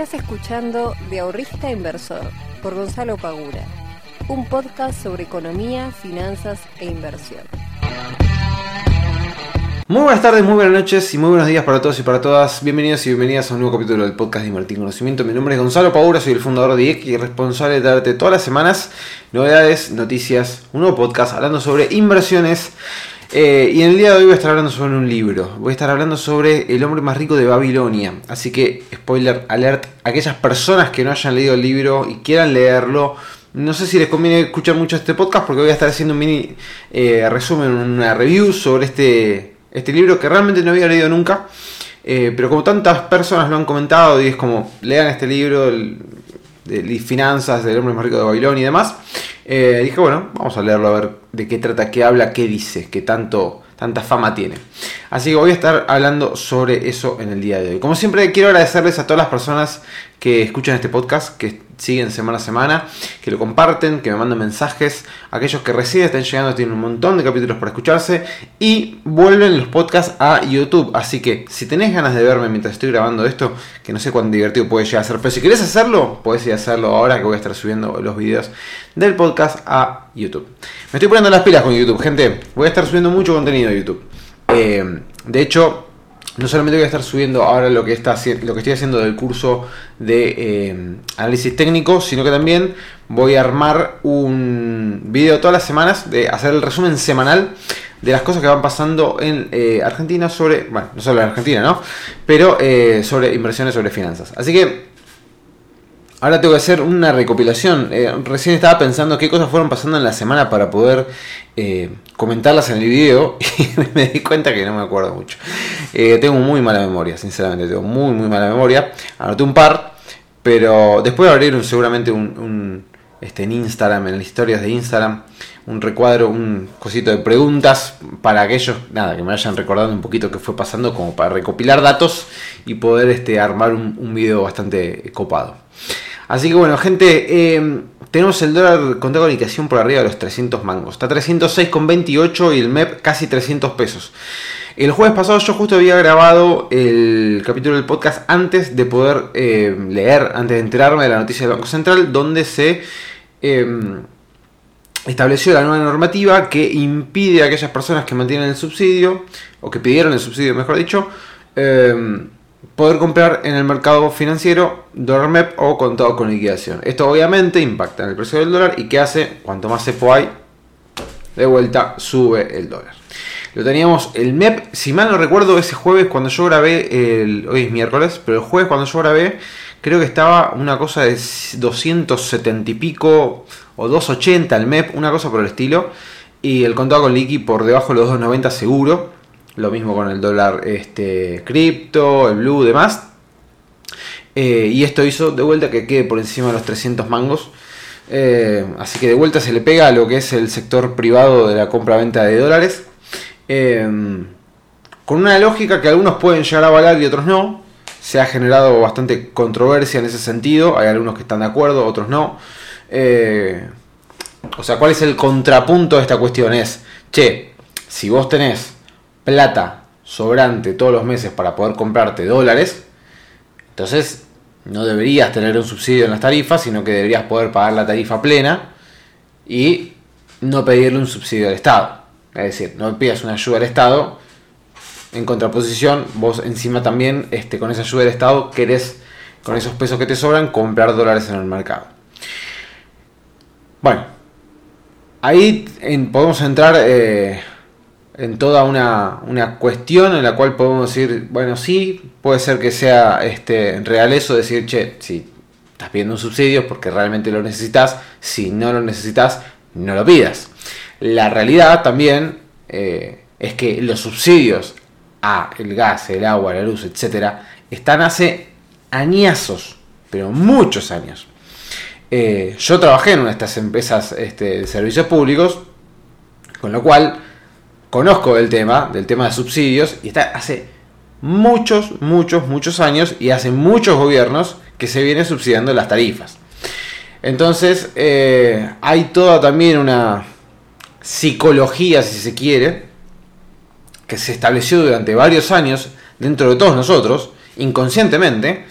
Estás escuchando De Ahorrista Inversor por Gonzalo Pagura, un podcast sobre economía, finanzas e inversión. Muy buenas tardes, muy buenas noches y muy buenos días para todos y para todas. Bienvenidos y bienvenidas a un nuevo capítulo del podcast de Invertir Conocimiento. Mi nombre es Gonzalo Pagura, soy el fundador de IEC y responsable de darte todas las semanas novedades, noticias, un nuevo podcast hablando sobre inversiones eh, y en el día de hoy voy a estar hablando sobre un libro. Voy a estar hablando sobre El hombre más rico de Babilonia. Así que, spoiler alert, aquellas personas que no hayan leído el libro y quieran leerlo, no sé si les conviene escuchar mucho este podcast porque voy a estar haciendo un mini eh, resumen, una review sobre este, este libro que realmente no había leído nunca. Eh, pero como tantas personas lo han comentado y es como, lean este libro de finanzas del hombre más rico de Babilonia y demás. Eh, dije, bueno, vamos a leerlo a ver de qué trata, qué habla, qué dice, qué tanto, tanta fama tiene. Así que voy a estar hablando sobre eso en el día de hoy. Como siempre, quiero agradecerles a todas las personas que escuchan este podcast, que siguen semana a semana, que lo comparten, que me mandan mensajes. Aquellos que recién están llegando tienen un montón de capítulos para escucharse y vuelven los podcasts a YouTube. Así que si tenés ganas de verme mientras estoy grabando esto, que no sé cuán divertido puede llegar a ser, pero si querés hacerlo, puedes ir a hacerlo ahora que voy a estar subiendo los videos del podcast a YouTube. Me estoy poniendo las pilas con YouTube, gente. Voy a estar subiendo mucho contenido a YouTube. Eh, de hecho, no solamente voy a estar subiendo ahora lo que, está, lo que estoy haciendo del curso de eh, análisis técnico, sino que también voy a armar un video todas las semanas de hacer el resumen semanal de las cosas que van pasando en eh, Argentina sobre, bueno, no solo en Argentina, ¿no? Pero eh, sobre inversiones, sobre finanzas. Así que Ahora tengo que hacer una recopilación. Eh, recién estaba pensando qué cosas fueron pasando en la semana para poder eh, comentarlas en el video y me di cuenta que no me acuerdo mucho. Eh, tengo muy mala memoria, sinceramente, tengo muy, muy mala memoria. Anoté un par, pero después de abrir seguramente un, este, en Instagram, en las historias de Instagram, un recuadro, un cosito de preguntas para aquellos, nada, que me vayan recordando un poquito qué fue pasando, como para recopilar datos y poder este, armar un, un video bastante copado. Así que bueno, gente, em, tenemos el dólar con comunicación por arriba de los 300 mangos. Está 306,28 y el MEP casi 300 pesos. El jueves pasado yo justo había grabado el capítulo del podcast antes de poder em, leer, antes de enterarme de la noticia del Banco Central, donde se em, estableció la nueva normativa que impide a aquellas personas que mantienen el subsidio, o que pidieron el subsidio, mejor dicho, poder comprar en el mercado financiero dólar MEP o contado con liquidación. Esto obviamente impacta en el precio del dólar y que hace, cuanto más cepo hay, de vuelta sube el dólar. Lo teníamos el MEP, si mal no recuerdo, ese jueves cuando yo grabé, el, hoy es miércoles, pero el jueves cuando yo grabé, creo que estaba una cosa de 270 y pico o 280 el MEP, una cosa por el estilo, y el contado con liqui por debajo de los 290 seguro. Lo mismo con el dólar este, cripto, el blue, demás. Eh, y esto hizo de vuelta que quede por encima de los 300 mangos. Eh, así que de vuelta se le pega a lo que es el sector privado de la compra-venta de dólares. Eh, con una lógica que algunos pueden llegar a avalar y otros no. Se ha generado bastante controversia en ese sentido. Hay algunos que están de acuerdo, otros no. o sea, ¿cuál es el contrapunto de esta cuestión? Es, che, si vos tenés plata sobrante todos los meses para poder comprarte dólares, entonces no deberías tener un subsidio en las tarifas, sino que deberías poder pagar la tarifa plena y no pedirle un subsidio al Estado. Es decir, no pidas una ayuda al Estado. En contraposición, vos encima también este, con esa ayuda del Estado querés, con esos pesos que te sobran, comprar dólares en el mercado. Bueno, ahí podemos entrar eh, en toda una, cuestión en la cual podemos decir, bueno, sí, puede ser que sea este, real eso, decir, che, si estás pidiendo un subsidio porque realmente lo necesitas, si no lo necesitas, no lo pidas. La realidad también eh, es que los subsidios a el gas, el agua, la luz, etcétera, están hace añazos, pero muchos años. Eh, yo trabajé en una de estas empresas este, de servicios públicos, con lo cual conozco el tema, del tema de subsidios, y está hace muchos, muchos, muchos años y hace muchos gobiernos que se vienen subsidiando las tarifas. Entonces, eh, hay toda también una psicología, si se quiere, que se estableció durante varios años dentro de todos nosotros, inconscientemente,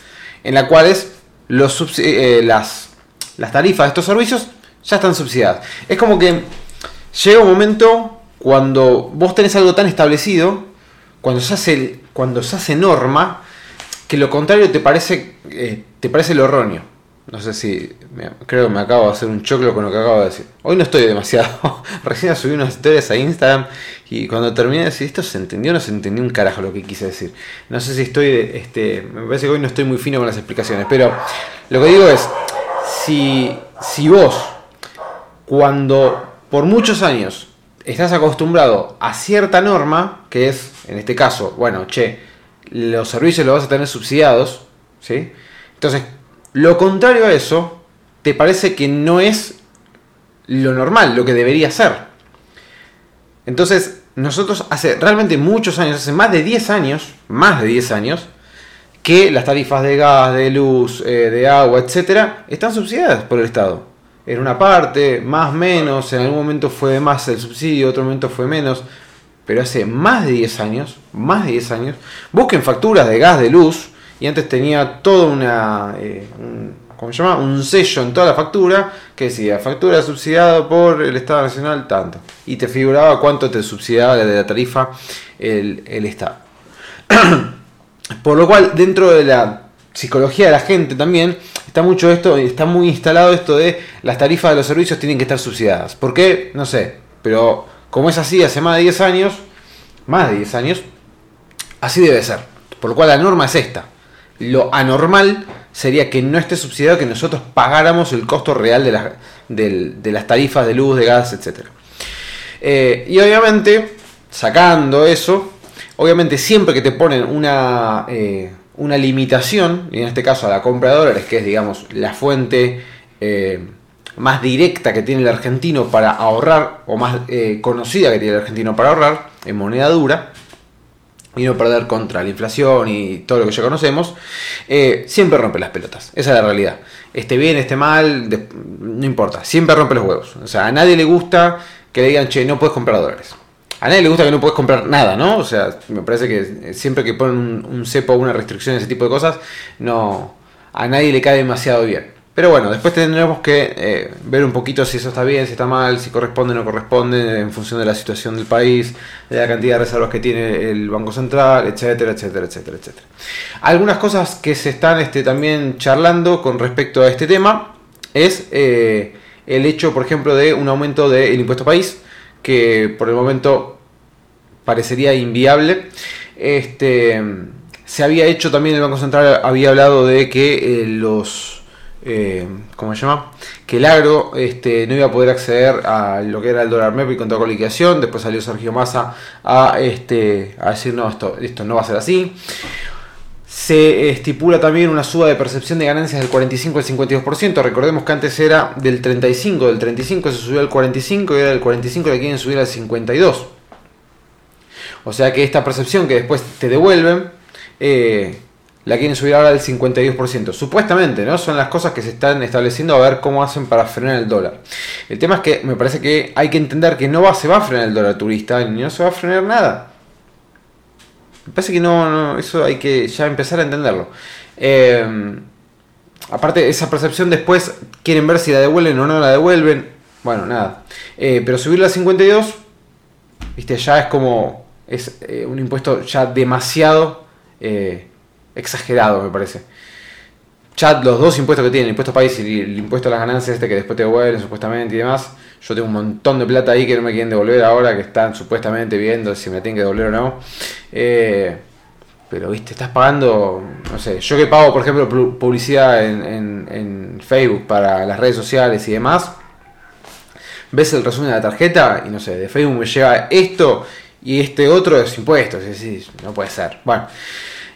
en la cual es, los eh, las, las tarifas de estos servicios ya están subsidiadas. Es como que llega un momento cuando vos tenés algo tan establecido, cuando se hace, cuando se hace norma, que lo contrario te parece, eh, te parece lo erróneo. No sé si. creo que me acabo de hacer un choclo con lo que acabo de decir. Hoy no estoy demasiado. Recién subí unas historias a Instagram y cuando terminé de decir esto se entendió o no se entendió un carajo lo que quise decir. No sé si estoy. Este, me parece que hoy no estoy muy fino con las explicaciones. Pero lo que digo es. Si, si vos, cuando por muchos años estás acostumbrado a cierta norma, que es, en este caso, bueno, che, los servicios los vas a tener subsidiados, ¿sí? Entonces, lo contrario a eso, te parece que no es lo normal, lo que debería ser. Entonces, nosotros hace realmente muchos años, hace más de 10 años, más de 10 años, que las tarifas de gas, de luz, eh, de agua, etcétera, están subsidiadas por el Estado. En una parte, más menos, en algún momento fue más el subsidio, otro momento fue menos, pero hace más de 10 años, más de 10 años, busquen facturas de gas, de luz, y antes tenía todo una, eh, un, ¿cómo se llama? Un sello en toda la factura que decía factura subsidiada por el Estado Nacional tanto. Y te figuraba cuánto te subsidiaba de la tarifa el, el Estado. por lo cual, dentro de la psicología de la gente también está mucho esto, está muy instalado esto de las tarifas de los servicios tienen que estar subsidiadas. ¿Por qué? No sé, pero como es así hace más de 10 años, más de 10 años, así debe ser. Por lo cual la norma es esta. Lo anormal sería que no esté subsidiado que nosotros pagáramos el costo real de, de, las tarifas de luz, de gas, etc. Eh, y obviamente, sacando eso, obviamente siempre que te ponen una, eh, una limitación, y en este caso a la compra de dólares, que es digamos la fuente eh, más directa que tiene el argentino para ahorrar, o más conocida que tiene el argentino para ahorrar, en moneda dura, y no perder contra la inflación y todo lo que ya conocemos, eh, siempre rompe las pelotas. Esa es la realidad. Esté bien, esté mal, no importa. Siempre rompe los huevos. O sea, a nadie le gusta que le digan, che, no puedes comprar dólares. A nadie le gusta que no puedes comprar nada, ¿no? O sea, me parece que siempre que ponen un, cepo o una restricción, ese tipo de cosas, no, a nadie le cae demasiado bien. Pero bueno, después tendremos que eh, ver un poquito si eso está bien, si está mal, si corresponde o no corresponde, en función de la situación del país, de la cantidad de reservas que tiene el Banco Central, etcétera, etcétera, etcétera, etcétera. Algunas cosas que se están este, también charlando con respecto a este tema es eh, el hecho, por ejemplo, de un aumento del impuesto país, que por el momento parecería inviable. Este, se había hecho también, el Banco Central había hablado de que eh, los eh, ¿cómo se llama? Que el agro este, no iba a poder acceder a lo que era el dólar MEP y contra con liquidación. Después salió Sergio Massa a, este, a decir, no, esto, esto no va a ser así. Se estipula también una suba de percepción de ganancias del 45 al 52%. Recordemos que antes era del 35, del 35 se subió al 45 y ahora del 45 le quieren subir al 52. O sea que esta percepción que después te devuelven eh, la quieren subir ahora al 52%. Supuestamente, ¿no? Son las cosas que se están estableciendo a ver cómo hacen para frenar el dólar. El tema es que me parece que hay que entender que no se va a frenar el dólar turista ni no se va a frenar nada. Me parece que no, eso hay que ya empezar a entenderlo. Eh, aparte, esa percepción después quieren ver si la devuelven o no la devuelven. Bueno, nada. Eh, pero subirla a 52, viste, ya es como. Es eh, un impuesto ya demasiado exagerado, me parece. Chat, los dos impuestos que tienen, el impuesto país y el impuesto a las ganancias, este que después te devuelven supuestamente y demás. Yo tengo un montón de plata ahí que no me quieren devolver ahora, que están supuestamente viendo si me tienen que devolver o no. Eh, pero, viste, estás pagando, no sé, yo que pago, por ejemplo, publicidad en, en, Facebook para las redes sociales y demás, ves el resumen de la tarjeta y no sé, de Facebook me llega esto y este otro es impuestos. No puede ser. Bueno.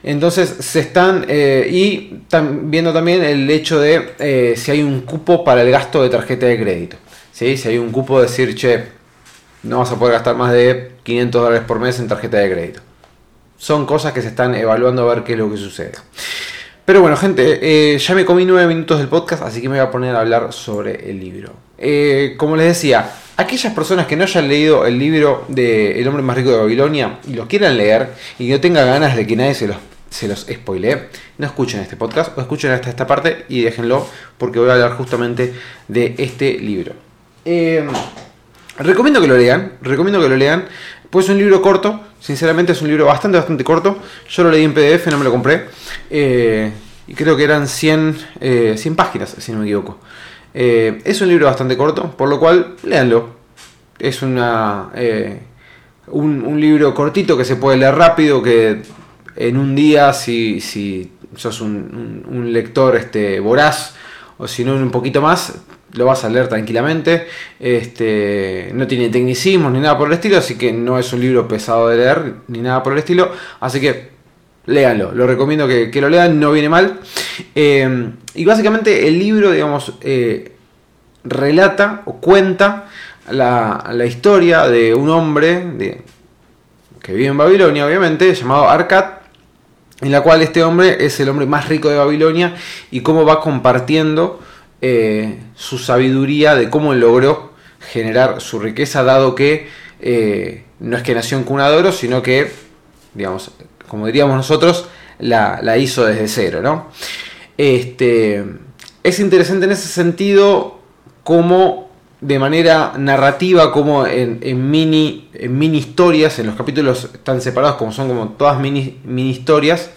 Entonces se están eh, y viendo también el hecho de eh, si hay un cupo para el gasto de tarjeta de crédito. Si hay un cupo de decir, che, no vas a poder gastar más de 500 dólares por mes en tarjeta de crédito. Son cosas que se están evaluando a ver qué es lo que sucede. Pero bueno, gente, eh, ya me comí 9 minutos del podcast, así que me voy a poner a hablar sobre el libro. como les decía, aquellas personas que no hayan leído el libro de El hombre más rico de Babilonia y lo quieran leer y no tengan ganas de que nadie se los se los spoileé, no escuchen este podcast o escuchen hasta esta parte y déjenlo porque voy a hablar justamente de este libro. Eh, recomiendo que lo lean, recomiendo que lo lean, pues es un libro corto, sinceramente es un libro bastante, bastante corto. Yo lo leí en PDF, no me lo compré. Eh, y creo que eran 100, 100 eh, páginas, si no me equivoco. es un libro bastante corto, por lo cual, léanlo. Es una, un, libro cortito que se puede leer rápido, que en un día, si, si sos un, lector este, voraz, o si no un poquito más, lo vas a leer tranquilamente. Este, no tiene tecnicismos ni nada por el estilo, así que no es un libro pesado de leer ni nada por el estilo. Así que léanlo, lo recomiendo que, lo lean, no viene mal. Eh, y básicamente el libro, digamos, eh, relata o cuenta la, la, historia de un hombre de, que vive en Babilonia, obviamente, llamado Arcat, en la cual este hombre es el hombre más rico de Babilonia y cómo va compartiendo eh, su sabiduría de cómo logró generar su riqueza, dado que eh, no es que nació en cuna de oro, sino que, digamos, como diríamos nosotros, la, hizo desde cero, ¿no? Este, es interesante en ese sentido cómo de manera narrativa, como en, mini, en mini historias, en los capítulos están separados como son como todas mini, mini historias,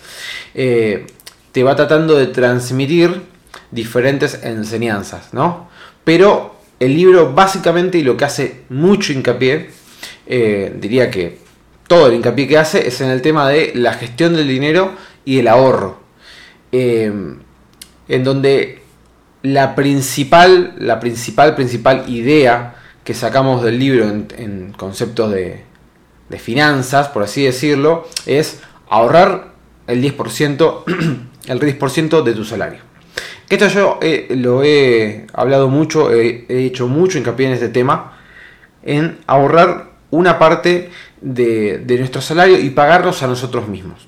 eh, te va tratando de transmitir diferentes enseñanzas, ¿no? Pero el libro básicamente y lo que hace mucho hincapié, eh, diría que todo el hincapié que hace es en el tema de la gestión del dinero y el ahorro. Eh, en donde la principal, la principal, principal idea que sacamos del libro en, conceptos de, finanzas, por así decirlo, es ahorrar el 10%, el 10% de tu salario. Esto yo eh, lo he hablado mucho, he hecho mucho hincapié en este tema, en ahorrar una parte de, nuestro salario y pagarnos a nosotros mismos.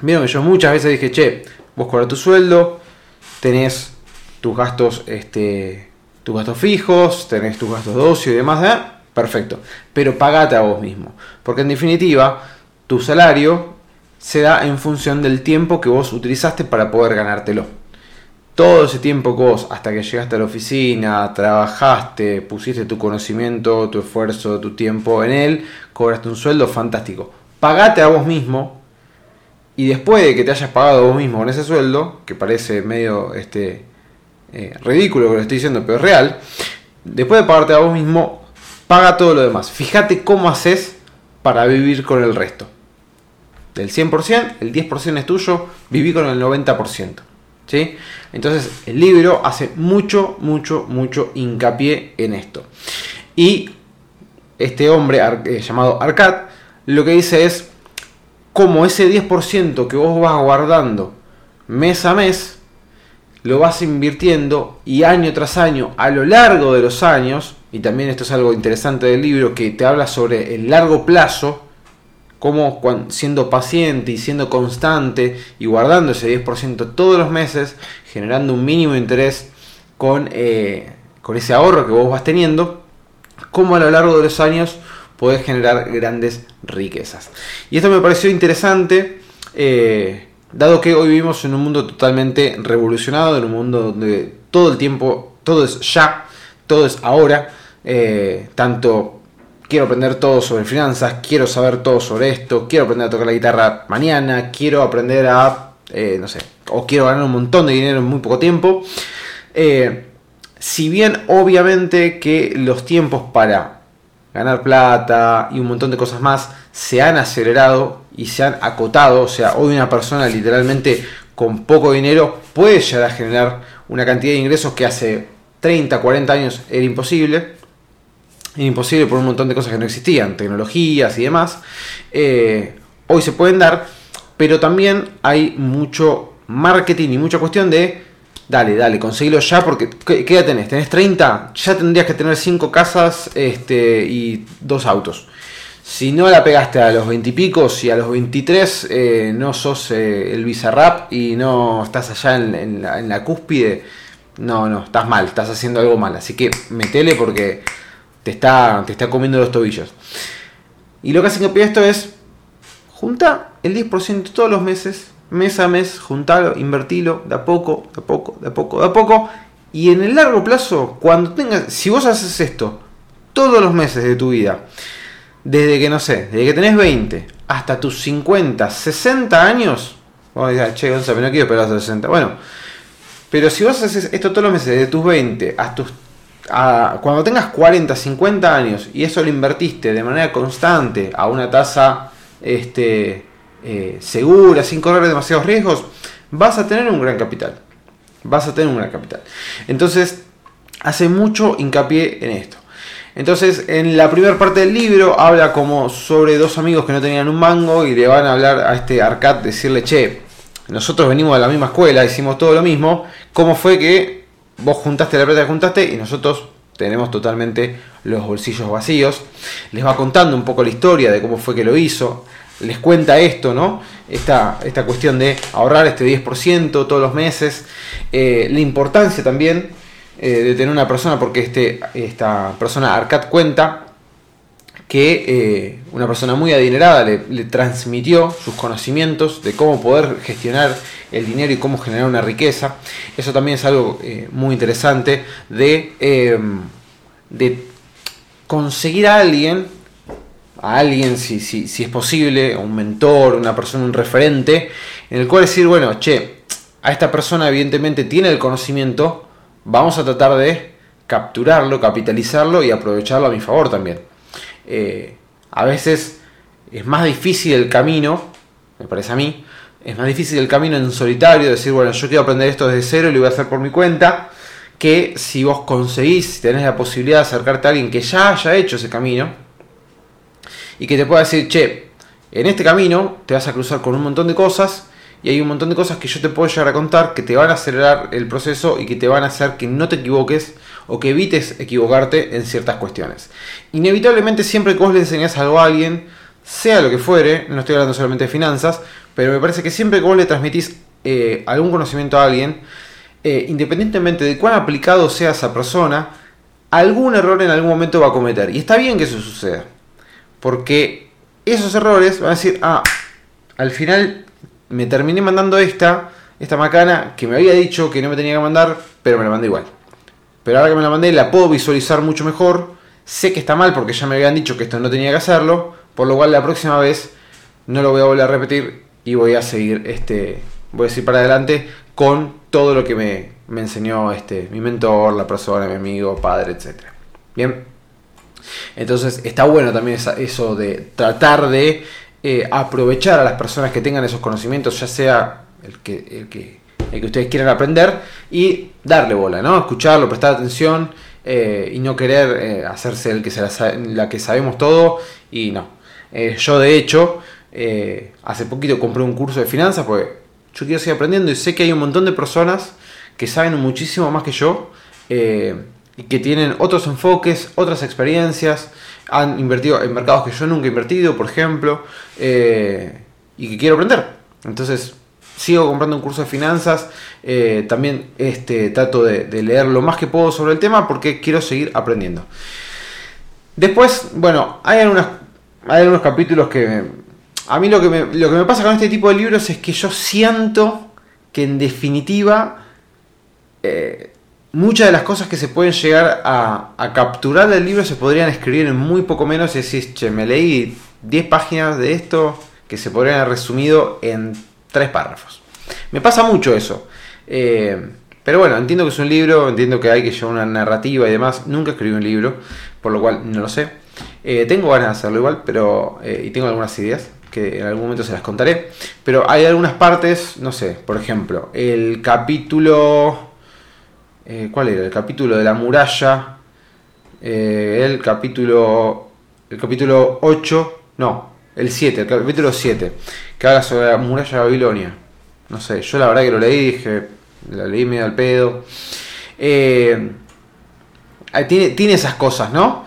Vieron que yo muchas veces dije, che, vos cobras tu sueldo, tenés tus gastos, este, tus gastos fijos, tenés tus gastos de ocio y demás, ¿eh? perfecto. Pero pagate a vos mismo. Porque en definitiva, tu salario se da en función del tiempo que vos utilizaste para poder ganártelo. Todo ese tiempo que vos, hasta que llegaste a la oficina, trabajaste, pusiste tu conocimiento, tu esfuerzo, tu tiempo en él, cobraste un sueldo fantástico. Pagate a vos mismo y después de que te hayas pagado vos mismo con ese sueldo, que parece medio este, eh, ridículo que lo estoy diciendo, pero es real, después de pagarte a vos mismo, paga todo lo demás. Fíjate cómo haces para vivir con el resto. Del 100%, el 10% es tuyo, viví con el 90%. Entonces el libro hace mucho, mucho, mucho hincapié en esto. Y este hombre eh, llamado Arcad lo que dice es, como ese 10% que vos vas guardando mes a mes, lo vas invirtiendo y año tras año, a lo largo de los años, y también esto es algo interesante del libro que te habla sobre el largo plazo, como siendo paciente y siendo constante y guardando ese 10% todos los meses, generando un mínimo interés con, eh, con ese ahorro que vos vas teniendo, como a lo largo de los años podés generar grandes riquezas. Y esto me pareció interesante. Eh, dado que hoy vivimos en un mundo totalmente revolucionado, en un mundo donde todo el tiempo, todo es ya, todo es ahora, eh, tanto quiero aprender todo sobre finanzas, quiero saber todo sobre esto, quiero aprender a tocar la guitarra mañana, quiero aprender a, eh, no sé, o quiero ganar un montón de dinero en muy poco tiempo. Eh, si bien obviamente que los tiempos para ganar plata y un montón de cosas más se han acelerado y se han acotado. O sea, hoy una persona literalmente con poco dinero puede llegar a generar una cantidad de ingresos que hace 30, 40 años era imposible. Imposible por un montón de cosas que no existían, tecnologías y demás. Eh, hoy se pueden dar, pero también hay mucho marketing y mucha cuestión de Dale, dale, conseguilo ya porque ¿qué, edad tenés? ¿Tenés 30? Ya tendrías que tener 5 casas este, y 2 autos. Si no la pegaste a los 20 y pico, si a los 23 eh, no sos eh, el Bizarrap y no estás allá en, la, cúspide, no, no, estás mal, estás haciendo algo mal. Así que metele porque te está, te está comiendo los tobillos. Y lo que hace que esto es junta el 10% todos los meses, mes a mes, juntalo, invertilo, de a poco, de a poco, de a poco, de a poco. Y en el largo plazo, cuando tengas, si vos haces esto todos los meses de tu vida, desde que no sé, desde que tenés 20 hasta tus 50, 60 años, vos decís, che, Gonzalo, no quiero esperar a los 60. Bueno, pero si vos haces esto todos los meses, de tus 20 hasta tus cuando tengas 40, 50 años y eso lo invertiste de manera constante a una tasa este, eh, segura, sin correr demasiados riesgos, vas a tener un gran capital. Vas a tener un gran capital. Entonces, hace mucho hincapié en esto. Entonces, en la primera parte del libro habla como sobre dos amigos que no tenían un mango y le van a hablar a este Arcad, decirle, che, nosotros venimos de la misma escuela, hicimos todo lo mismo, ¿cómo fue que vos juntaste la plata que juntaste y nosotros tenemos totalmente los bolsillos vacíos. Les va contando un poco la historia de cómo fue que lo hizo. Les cuenta esto, ¿no? Esta, esta cuestión de ahorrar este 10% todos los meses. Eh, la importancia también eh, de tener una persona, porque este, esta persona, Arcad, cuenta que eh, una persona muy adinerada le, transmitió sus conocimientos de cómo poder gestionar el dinero y cómo generar una riqueza. Eso también es algo eh, muy interesante de, em, de conseguir a alguien, a alguien si, si, si es posible, un mentor, una persona, un referente, en el cual decir, bueno, che, a esta persona evidentemente tiene el conocimiento, vamos a tratar de capturarlo, capitalizarlo y aprovecharlo a mi favor también. Eh, a veces es más difícil el camino, me parece a mí, es más difícil el camino en solitario, decir, bueno, yo quiero aprender esto desde cero y lo voy a hacer por mi cuenta, que si vos conseguís, si tenés la posibilidad de acercarte a alguien que ya haya hecho ese camino y que te pueda decir, che, en este camino te vas a cruzar con un montón de cosas y hay un montón de cosas que yo te puedo llegar a contar que te van a acelerar el proceso y que te van a hacer que no te equivoques o que evites equivocarte en ciertas cuestiones. Inevitablemente siempre que vos le enseñás algo a alguien, sea lo que fuere, no estoy hablando solamente de finanzas, pero me parece que siempre que vos le transmitís eh, algún conocimiento a alguien, eh, independientemente de cuán aplicado sea esa persona, algún error en algún momento va a cometer. Y está bien que eso suceda. Porque esos errores van a decir, ah, al final me terminé mandando esta, esta macana que me había dicho que no me tenía que mandar, pero me la mandé igual. Pero ahora que me la mandé la puedo visualizar mucho mejor. Sé que está mal porque ya me habían dicho que esto no tenía que hacerlo. Por lo cual la próxima vez no lo voy a volver a repetir y voy a seguir este. Voy a seguir para adelante con todo lo que me, enseñó este, mi mentor, la persona, mi amigo, padre, etc. Bien. Entonces está bueno también eso de tratar de eh, aprovechar a las personas que tengan esos conocimientos, ya sea el que, el que el que ustedes quieran aprender y darle bola, ¿no? Escucharlo, prestar atención eh, y no querer eh, hacerse el que se la, que sabemos todo y no. Eh, yo de hecho, hace poquito compré un curso de finanzas porque yo quiero seguir aprendiendo y sé que hay un montón de personas que saben muchísimo más que yo y que tienen otros enfoques, otras experiencias, han invertido en mercados que yo nunca he invertido, por ejemplo, y que quiero aprender. Entonces, sigo comprando un curso de finanzas. Eh, también este, trato de, leer lo más que puedo sobre el tema porque quiero seguir aprendiendo. Después, bueno, hay, algunas, hay algunos capítulos que... a mí lo que, me, lo que me pasa con este tipo de libros es que yo siento que en definitiva eh, muchas de las cosas que se pueden llegar a, capturar del libro se podrían escribir en muy poco menos y decir, che, me leí 10 páginas de esto que se podrían haber resumido en tres párrafos. Me pasa mucho eso. Eh, pero bueno, entiendo que es un libro, entiendo que hay que llevar una narrativa y demás. Nunca escribí un libro, por lo cual no lo sé. Eh, tengo ganas de hacerlo igual, pero. Eh, y tengo algunas ideas que en algún momento se las contaré. Pero hay algunas partes, no sé, por ejemplo, el capítulo. ¿Cuál era? El capítulo de la muralla. el capítulo. El capítulo 8. No, el 7, el capítulo 7, que habla sobre la muralla de Babilonia. No sé, yo la verdad que lo leí, dije, lo leí medio al pedo. Eh, tiene, tiene esas cosas, ¿no?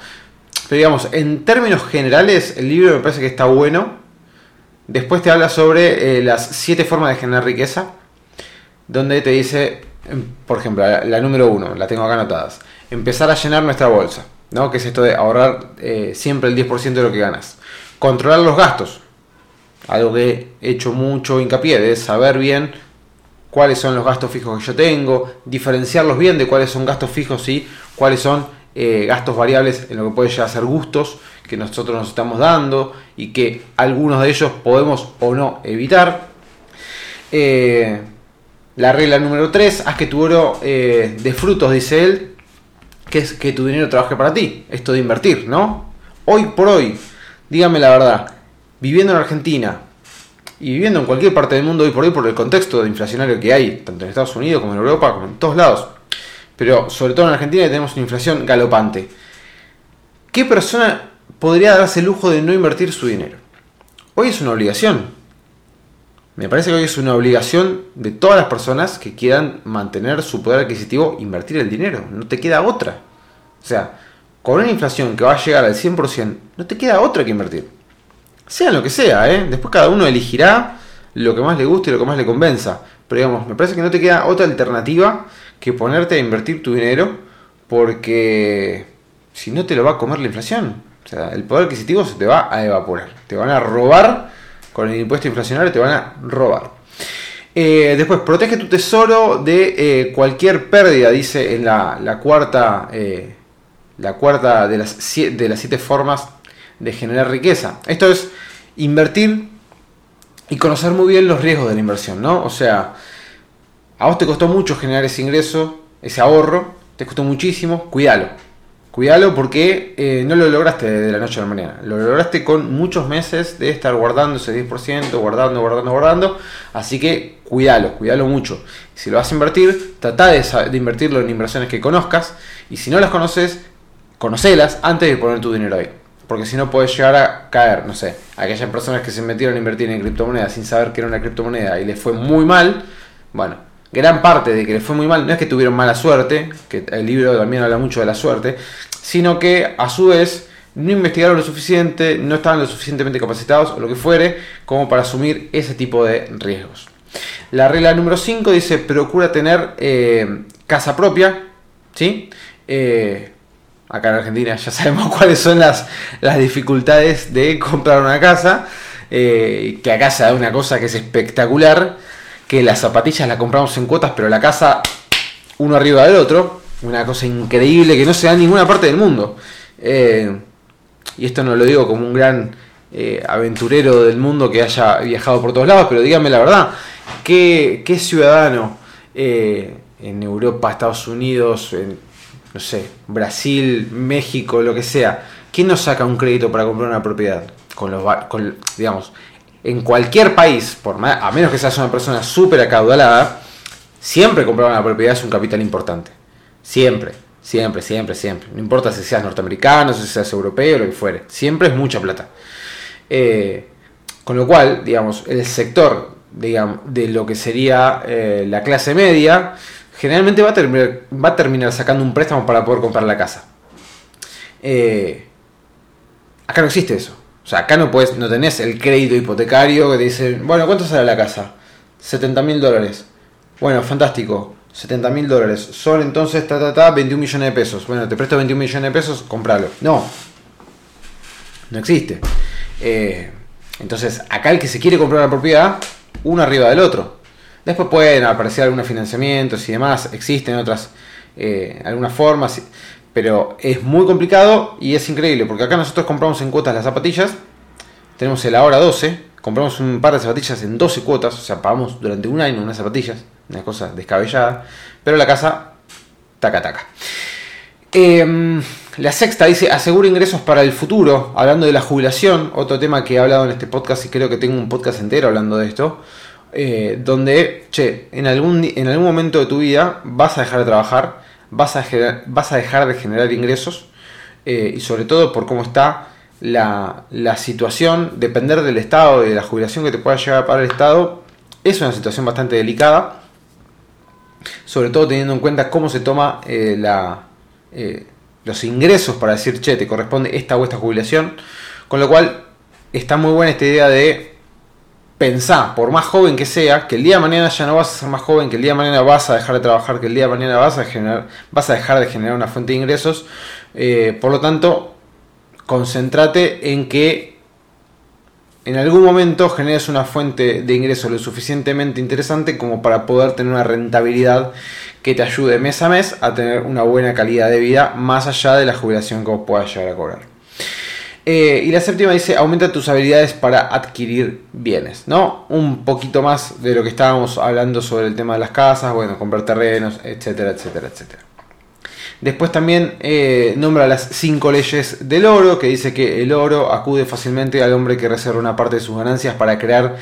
Pero digamos, en términos generales, el libro me parece que está bueno. Después te habla sobre eh, las 7 formas de generar riqueza. Donde te dice, em, por ejemplo, la, número 1, la tengo acá anotadas. Empezar a llenar nuestra bolsa. ¿no? Que es esto de ahorrar eh, siempre el 10% de lo que ganas. Controlar los gastos. algo que he hecho mucho hincapié, de saber bien cuáles son los gastos fijos que yo tengo, diferenciarlos bien de cuáles son gastos fijos y cuáles son eh, gastos variables en lo que puede llegar a ser gustos que nosotros nos estamos dando y que algunos de ellos podemos o no evitar. Eh, la regla número 3, haz que tu oro eh, de frutos, dice él, que es que tu dinero trabaje para ti. Esto de invertir, ¿no? Hoy por hoy, dígame la verdad, viviendo en Argentina y viviendo en cualquier parte del mundo hoy por hoy por el contexto de inflacionario que hay, tanto en Estados Unidos como en Europa, como en todos lados, pero sobre todo en Argentina tenemos una inflación galopante. ¿Qué persona podría darse el lujo de no invertir su dinero? Hoy es una obligación. Me parece que hoy es una obligación de todas las personas que quieran mantener su poder adquisitivo, invertir el dinero. No te queda otra. O sea, con una inflación que va a llegar al 100%, no te queda otra que invertir. Sea lo que sea, ¿eh? Después cada uno elegirá lo que más le guste y lo que más le convenza. Pero digamos, me parece que no te queda otra alternativa que ponerte a invertir tu dinero porque si no te lo va a comer la inflación. O sea, el poder adquisitivo se te va a evaporar. Te van a robar con el impuesto inflacionario, te van a robar. Eh, después, protege tu tesoro de eh, cualquier pérdida, dice en la, cuarta, eh, la cuarta de las, de las siete formas de generar riqueza. Esto es invertir y conocer muy bien los riesgos de la inversión, ¿no? O sea, a vos te costó mucho generar ese ingreso, ese ahorro, te costó muchísimo, cuídalo. Cuídalo porque eh, no lo lograste de la noche a la mañana. Lo lograste con muchos meses de estar guardando ese 10%, guardando, guardando, guardando. Así que cuídalo, cuídalo mucho. Si lo vas a invertir, trata de invertirlo en inversiones que conozcas. Y si no las conoces, conocelas antes de poner tu dinero ahí. Porque si no puedes llegar a caer, no sé, aquellas personas que se metieron a invertir en criptomonedas sin saber que era una criptomoneda y les fue muy mal, bueno, gran parte de que les fue muy mal no es que tuvieron mala suerte, que el libro también habla mucho de la suerte, sino que a su vez no investigaron lo suficiente, no estaban lo suficientemente capacitados o lo que fuere como para asumir ese tipo de riesgos. La regla número 5 dice procura tener eh, casa propia, ¿sí? Eh, acá en Argentina ya sabemos cuáles son las, las dificultades de comprar una casa, eh, que acá se da una cosa que es espectacular, que las zapatillas las compramos en cuotas, pero la casa uno arriba del otro, una cosa increíble que no se da en ninguna parte del mundo. Eh, y esto no lo digo como un gran eh, aventurero del mundo que haya viajado por todos lados, pero díganme la verdad, ¿qué, ciudadano eh, en Europa, Estados Unidos, en, no sé, Brasil, México, lo que sea, ¿quién no saca un crédito para comprar una propiedad? Con los, digamos, en cualquier país, por a menos que seas una persona súper acaudalada, siempre comprar una propiedad es un capital importante. Siempre, siempre, siempre, siempre. No importa si seas norteamericano, si seas europeo, lo que fuere. Siempre es mucha plata. Eh, con lo cual, digamos, el sector digamos, de lo que sería eh, la clase media, generalmente va a, terminar, va a terminar sacando un préstamo para poder comprar la casa. Eh, acá no existe eso. O sea, acá no puedes, no tenés el crédito hipotecario que te dicen, bueno, ¿cuánto sale la casa? 70 mil dólares. Bueno, fantástico. 70 mil dólares. Son entonces, ta, ta, ta, 21 millones de pesos. Bueno, te presto 21 millones de pesos, compralo. No. No existe. Eh, entonces, acá el que se quiere comprar la propiedad, uno arriba del otro. Después pueden aparecer algunos financiamientos y demás. Existen otras, eh, algunas formas. Pero es muy complicado y es increíble, porque acá nosotros compramos en cuotas las zapatillas, tenemos el ahora 12, compramos un par de zapatillas en 12 cuotas, o sea, pagamos durante un año unas zapatillas, una cosa descabellada, pero la casa, taca taca. Em, la sexta dice, asegura ingresos para el futuro, hablando de la jubilación, otro tema que he hablado en este podcast y creo que tengo un podcast entero hablando de esto, eh, donde, che, en algún, en algún momento de tu vida vas a dejar de trabajar, vas a, vas a dejar de generar ingresos eh, y sobre todo por cómo está la, situación, depender del Estado y de la jubilación que te pueda llegar a el Estado, es una situación bastante delicada, sobre todo teniendo en cuenta cómo se toma eh, la, los ingresos para decir, che, te corresponde esta o esta jubilación, con lo cual está muy buena esta idea de pensá, por más joven que sea, que el día de mañana ya no vas a ser más joven, que el día de mañana vas a dejar de trabajar, que el día de mañana vas a, generar, vas a dejar de generar una fuente de ingresos. Eh, por lo tanto, concéntrate en que en algún momento generes una fuente de ingreso lo suficientemente interesante como para poder tener una rentabilidad que te ayude mes a mes a tener una buena calidad de vida más allá de la jubilación que vos puedas llegar a cobrar. Eh, y la séptima dice, aumenta tus habilidades para adquirir bienes, ¿no? Un poquito más de lo que estábamos hablando sobre el tema de las casas, bueno, comprar terrenos, etcétera, etcétera, etcétera. Después también eh, nombra las cinco leyes del oro, que dice que el oro acude fácilmente al hombre que reserva una parte de sus ganancias para crear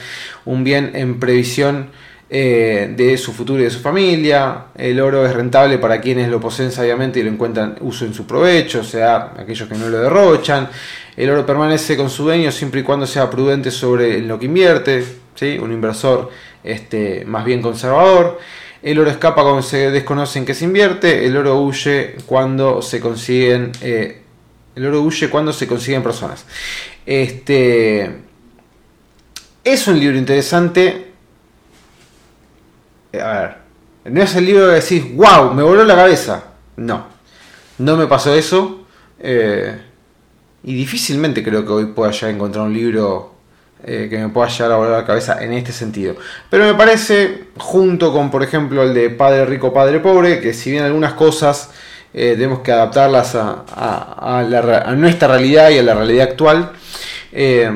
un bien en previsión eh, de su futuro y de su familia. El oro es rentable para quienes lo poseen sabiamente y lo encuentran uso en su provecho, o sea, aquellos que no lo derrochan. El oro permanece con su dueño siempre y cuando sea prudente sobre lo que invierte, ¿sí? un inversor este, más bien conservador. El oro escapa cuando se desconoce en qué se invierte. El oro huye cuando se consiguen. Eh, el oro huye cuando se consiguen personas. Este. Es un libro interesante. Eh, a ver. No es el libro que decís, wow, me voló la cabeza. No. No me pasó eso. Eh, y difícilmente creo que hoy pueda ya encontrar un libro eh, que me pueda llegar a volar la cabeza en este sentido. Pero me parece, junto con por ejemplo el de Padre Rico, Padre Pobre, que si bien algunas cosas eh, tenemos que adaptarlas a, nuestra realidad y a la realidad actual, eh,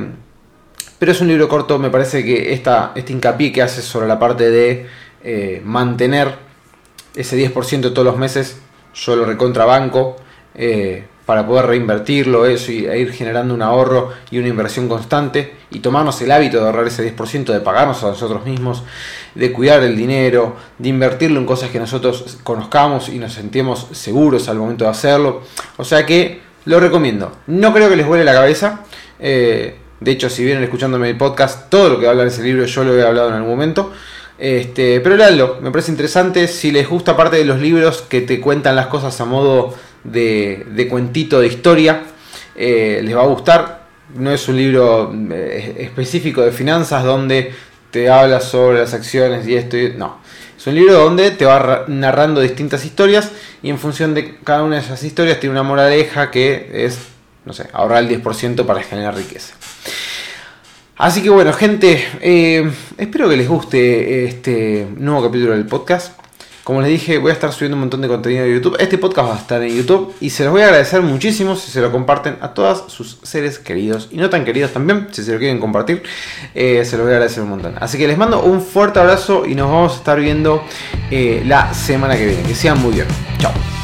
pero es un libro corto, me parece que esta, este hincapié que hace sobre la parte de mantener ese 10% todos los meses, yo lo recontrabanco para poder reinvertirlo eso y, e ir generando un ahorro y una inversión constante y tomarnos el hábito de ahorrar ese 10%, de pagarnos a nosotros mismos, de cuidar el dinero, de invertirlo en cosas que nosotros conozcamos y nos sentimos seguros al momento de hacerlo. O sea que lo recomiendo. No creo que les vuele la cabeza. Eh, de hecho, si vienen escuchándome el podcast, todo lo que habla en ese libro yo lo he hablado en algún momento. Este, pero leanlo, me parece interesante. Si les gusta parte de los libros que te cuentan las cosas a modo de, cuentito de historia, eh, les va a gustar. No es un libro eh, específico de finanzas donde te habla sobre las acciones y esto. no, es un libro donde te va narrando distintas historias y en función de cada una de esas historias tiene una moraleja que es, no sé, ahorrar el 10% para generar riqueza. Así que bueno, gente, eh, espero que les guste este nuevo capítulo del podcast. Como les dije, voy a estar subiendo un montón de contenido de YouTube. Este podcast va a estar en YouTube y se los voy a agradecer muchísimo si se lo comparten a todos sus seres queridos y no tan queridos también, si se lo quieren compartir, eh, se los voy a agradecer un montón. Así que les mando un fuerte abrazo y nos vamos a estar viendo eh, la semana que viene. Que sean muy bien. Chao.